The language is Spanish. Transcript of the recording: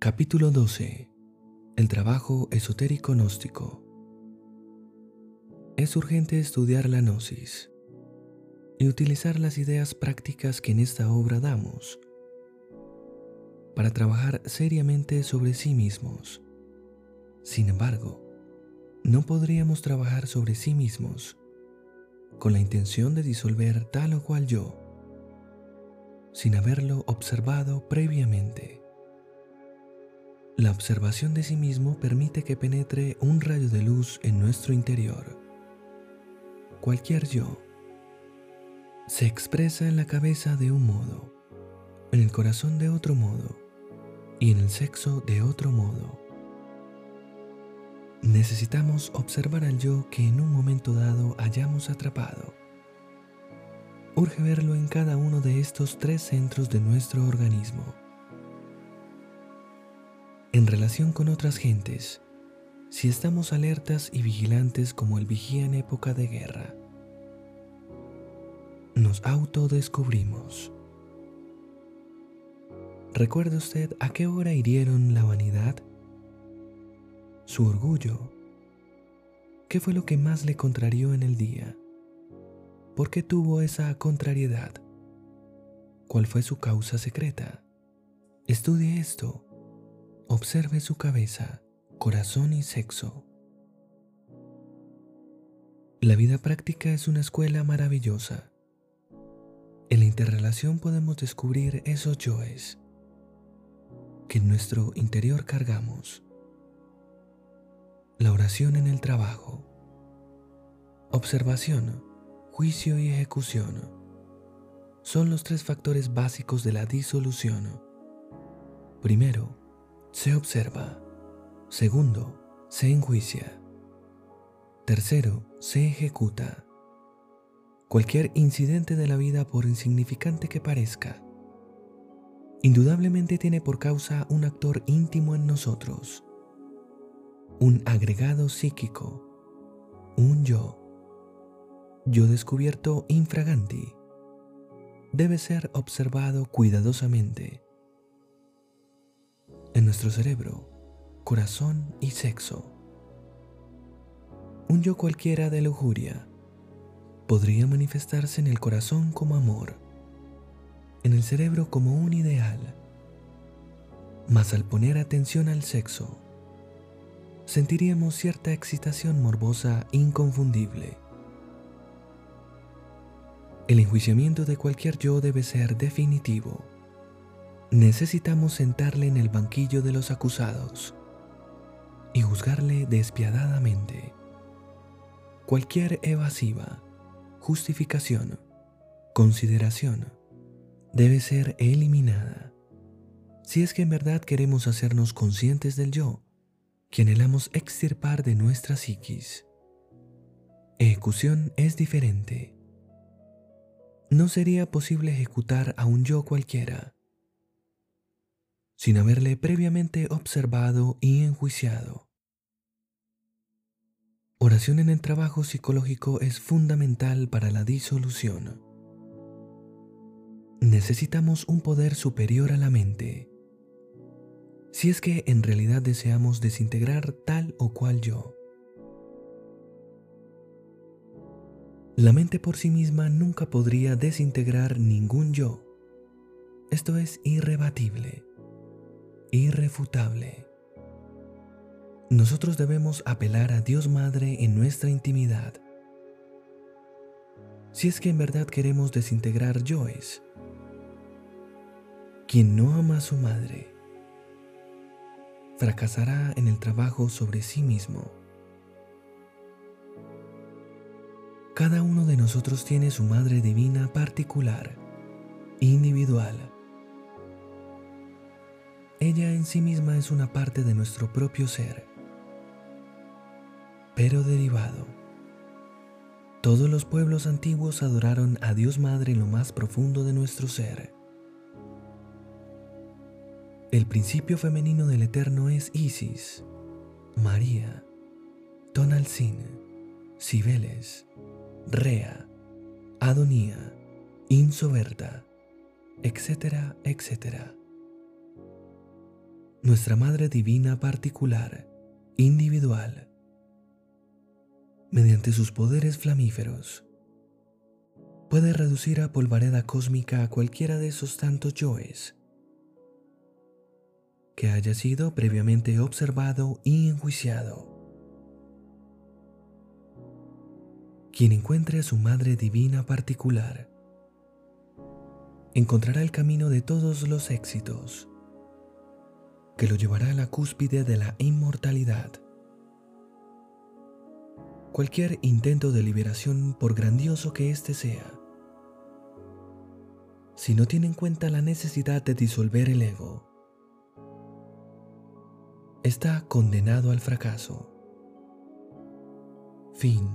Capítulo 12. El trabajo esotérico gnóstico. Es urgente estudiar la gnosis y utilizar las ideas prácticas que en esta obra damos para trabajar seriamente sobre sí mismos. Sin embargo, no podríamos trabajar sobre sí mismos con la intención de disolver tal o cual yo, sin haberlo observado previamente. La observación de sí mismo permite que penetre un rayo de luz en nuestro interior. Cualquier yo se expresa en la cabeza de un modo, en el corazón de otro modo y en el sexo de otro modo. Necesitamos observar al yo que en un momento dado hayamos atrapado. Urge verlo en cada uno de estos tres centros de nuestro organismo. En relación con otras gentes, si estamos alertas y vigilantes como el vigía en época de guerra, nos autodescubrimos. ¿Recuerda usted a qué hora hirieron la vanidad? su orgullo. ¿Qué fue lo que más le contrarió en el día? ¿Por qué tuvo esa contrariedad? ¿Cuál fue su causa secreta? Estudie esto. Observe su cabeza, corazón y sexo. La vida práctica es una escuela maravillosa. En la interrelación podemos descubrir esos yoes que en nuestro interior cargamos la oración en el trabajo. Observación, juicio y ejecución son los tres factores básicos de la disolución. Primero, se observa. Segundo, se enjuicia. Tercero, se ejecuta. Cualquier incidente de la vida, por insignificante que parezca, indudablemente tiene por causa un actor íntimo en nosotros un agregado psíquico, un yo, yo descubierto infraganti, debe ser observado cuidadosamente. En nuestro cerebro, corazón y sexo. Un yo cualquiera de lujuria podría manifestarse en el corazón como amor, en el cerebro como un ideal, mas al poner atención al sexo, sentiríamos cierta excitación morbosa inconfundible. El enjuiciamiento de cualquier yo debe ser definitivo. Necesitamos sentarle en el banquillo de los acusados y juzgarle despiadadamente. Cualquier evasiva, justificación, consideración debe ser eliminada. Si es que en verdad queremos hacernos conscientes del yo, que anhelamos extirpar de nuestra psiquis. Ejecución es diferente. No sería posible ejecutar a un yo cualquiera sin haberle previamente observado y enjuiciado. Oración en el trabajo psicológico es fundamental para la disolución. Necesitamos un poder superior a la mente si es que en realidad deseamos desintegrar tal o cual yo. La mente por sí misma nunca podría desintegrar ningún yo. Esto es irrebatible, irrefutable. Nosotros debemos apelar a Dios Madre en nuestra intimidad. Si es que en verdad queremos desintegrar yoes, quien no ama a su madre, fracasará en el trabajo sobre sí mismo. Cada uno de nosotros tiene su Madre Divina particular, individual. Ella en sí misma es una parte de nuestro propio ser, pero derivado. Todos los pueblos antiguos adoraron a Dios Madre en lo más profundo de nuestro ser. El principio femenino del Eterno es Isis, María, Tonalcin, Cibeles, Rea, Adonía, Insoberta, etcétera, etcétera. Nuestra Madre Divina particular, individual, mediante sus poderes flamíferos, puede reducir a polvareda cósmica a cualquiera de esos tantos yoes que haya sido previamente observado y enjuiciado. Quien encuentre a su Madre Divina particular, encontrará el camino de todos los éxitos, que lo llevará a la cúspide de la inmortalidad. Cualquier intento de liberación, por grandioso que éste sea, si no tiene en cuenta la necesidad de disolver el ego, está condenado al fracaso. Fin.